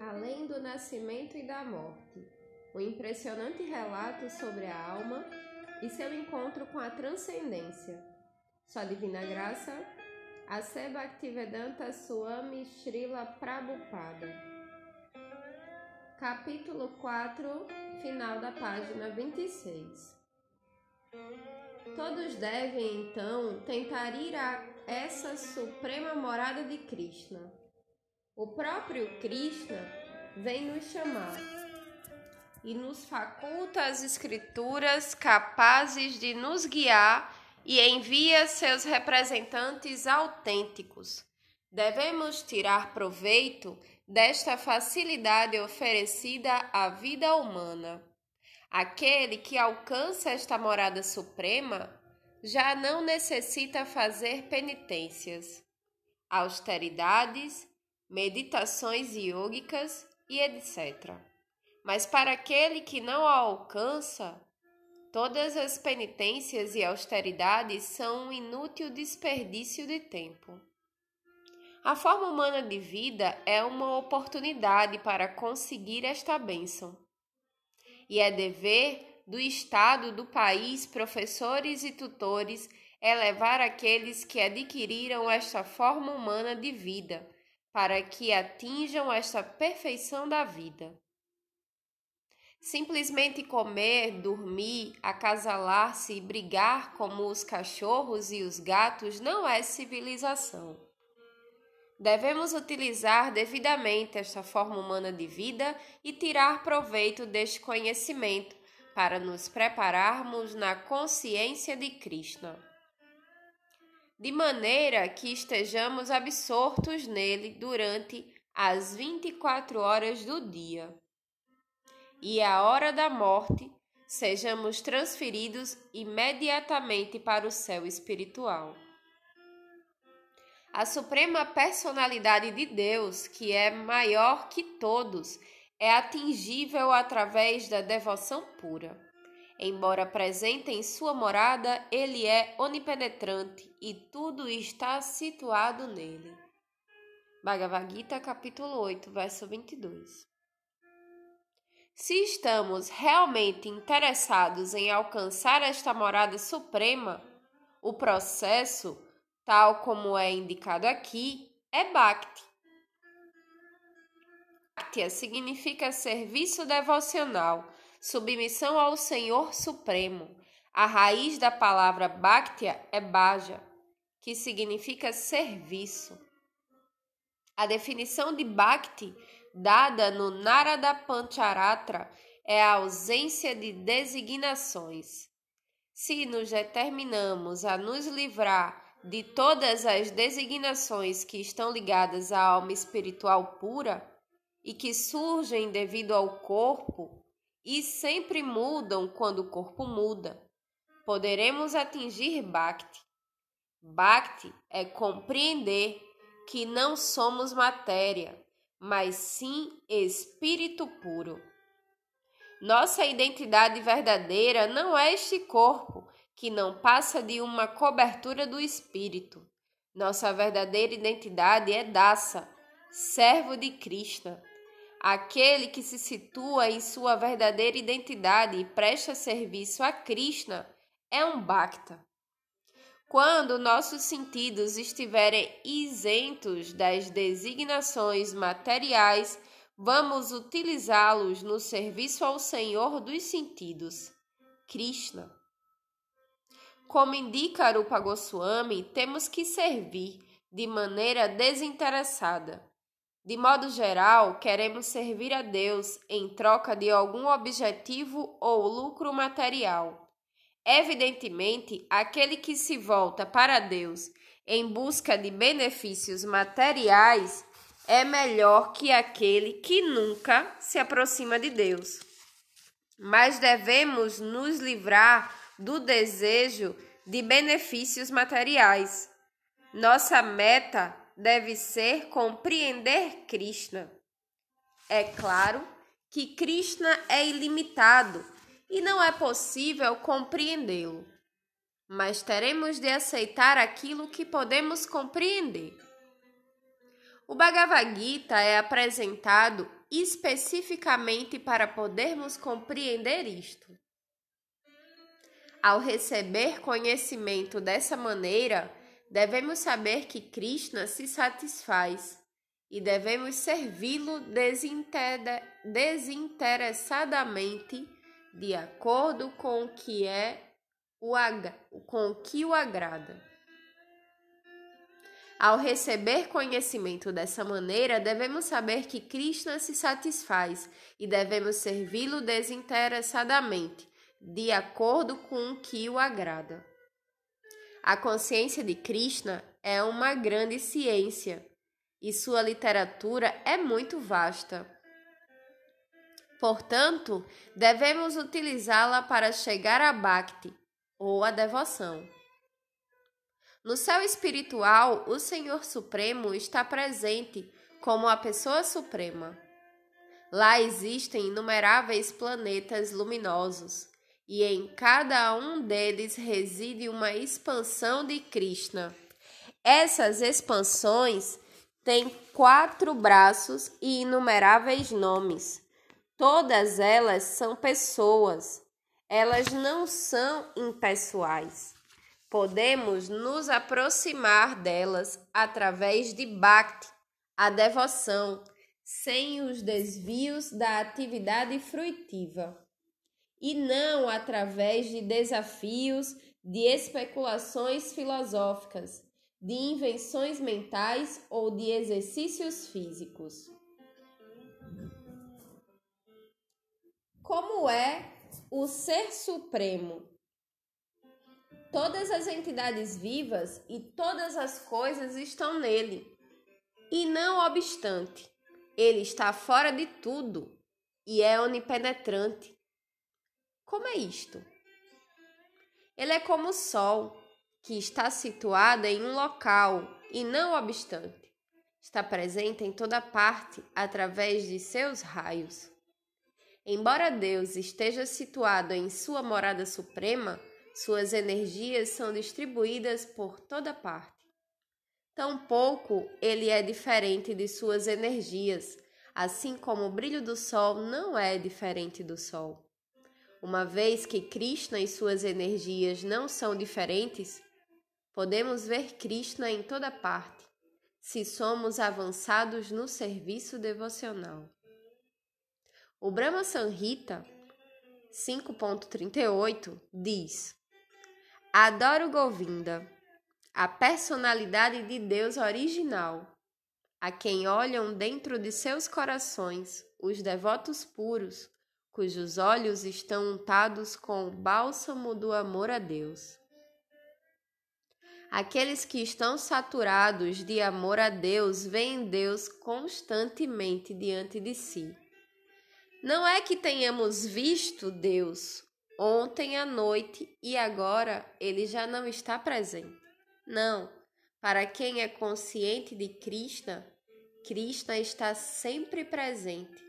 Além do nascimento e da morte, um impressionante relato sobre a alma e seu encontro com a transcendência. Sua divina graça, a Bhaktivedanta Swami Srila Prabhupada. Capítulo 4, final da página 26. Todos devem então tentar ir a essa suprema morada de Krishna. O próprio Krishna vem nos chamar e nos faculta as escrituras capazes de nos guiar e envia seus representantes autênticos. Devemos tirar proveito desta facilidade oferecida à vida humana. Aquele que alcança esta morada suprema já não necessita fazer penitências, austeridades, meditações yógicas e etc. Mas para aquele que não a alcança, todas as penitências e austeridades são um inútil desperdício de tempo. A forma humana de vida é uma oportunidade para conseguir esta bênção e é dever do Estado, do país, professores e tutores elevar aqueles que adquiriram esta forma humana de vida, para que atinjam esta perfeição da vida. Simplesmente comer, dormir, acasalar-se e brigar como os cachorros e os gatos não é civilização. Devemos utilizar devidamente esta forma humana de vida e tirar proveito deste conhecimento para nos prepararmos na consciência de Krishna, de maneira que estejamos absortos nele durante as 24 horas do dia e a hora da morte sejamos transferidos imediatamente para o céu espiritual. A suprema personalidade de Deus, que é maior que todos, é atingível através da devoção pura. Embora presente em sua morada, ele é onipenetrante e tudo está situado nele. Bhagavad Gita, capítulo 8, verso 22. Se estamos realmente interessados em alcançar esta morada suprema, o processo tal como é indicado aqui, é Bhakti. Bhakti significa serviço devocional, submissão ao Senhor Supremo. A raiz da palavra Bhaktia é Bhaja, que significa serviço. A definição de Bhakti, dada no Narada Pancharatra, é a ausência de designações. Se nos determinamos a nos livrar de todas as designações que estão ligadas à alma espiritual pura e que surgem devido ao corpo e sempre mudam quando o corpo muda, poderemos atingir Bhakti. Bhakti é compreender que não somos matéria, mas sim espírito puro. Nossa identidade verdadeira não é este corpo, que não passa de uma cobertura do espírito. Nossa verdadeira identidade é Dasa, servo de Krishna, aquele que se situa em sua verdadeira identidade e presta serviço a Krishna é um Bhakta. Quando nossos sentidos estiverem isentos das designações materiais, vamos utilizá-los no serviço ao Senhor dos sentidos, Krishna. Como indica Arupa Goswami, temos que servir de maneira desinteressada. De modo geral, queremos servir a Deus em troca de algum objetivo ou lucro material. Evidentemente, aquele que se volta para Deus em busca de benefícios materiais é melhor que aquele que nunca se aproxima de Deus. Mas devemos nos livrar do desejo de benefícios materiais. Nossa meta deve ser compreender Krishna. É claro que Krishna é ilimitado e não é possível compreendê-lo, mas teremos de aceitar aquilo que podemos compreender. O Bhagavad Gita é apresentado especificamente para podermos compreender isto. Ao receber conhecimento dessa maneira, devemos saber que Krishna se satisfaz e devemos servi-lo desinteressadamente, de acordo com o que é o, com o que o agrada. Ao receber conhecimento dessa maneira, devemos saber que Krishna se satisfaz e devemos servi-lo desinteressadamente, de acordo com o que o agrada. A consciência de Krishna é uma grande ciência e sua literatura é muito vasta. Portanto, devemos utilizá-la para chegar a Bhakti, ou a devoção. No céu espiritual, o Senhor Supremo está presente como a pessoa suprema. Lá existem inumeráveis planetas luminosos, e em cada um deles reside uma expansão de Krishna. Essas expansões têm quatro braços e inumeráveis nomes. Todas elas são pessoas. Elas não são impessoais podemos nos aproximar delas através de Bhakti, a devoção, sem os desvios da atividade fruitiva, e não através de desafios, de especulações filosóficas, de invenções mentais ou de exercícios físicos. Como é o Ser Supremo? Todas as entidades vivas e todas as coisas estão nele. E não obstante, ele está fora de tudo e é onipenetrante. Como é isto? Ele é como o Sol, que está situado em um local e não obstante, está presente em toda parte através de seus raios. Embora Deus esteja situado em sua morada suprema, suas energias são distribuídas por toda parte. Tampouco ele é diferente de suas energias, assim como o brilho do sol não é diferente do sol. Uma vez que Krishna e suas energias não são diferentes, podemos ver Krishna em toda parte, se somos avançados no serviço devocional. O Brahma Sanhita 5.38 diz: Adoro Govinda, a personalidade de Deus original, a quem olham dentro de seus corações os devotos puros, cujos olhos estão untados com o bálsamo do amor a Deus. Aqueles que estão saturados de amor a Deus veem Deus constantemente diante de si. Não é que tenhamos visto Deus ontem à noite e agora ele já não está presente. Não, para quem é consciente de Krishna, Krishna está sempre presente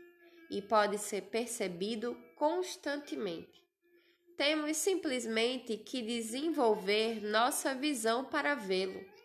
e pode ser percebido constantemente. Temos simplesmente que desenvolver nossa visão para vê-lo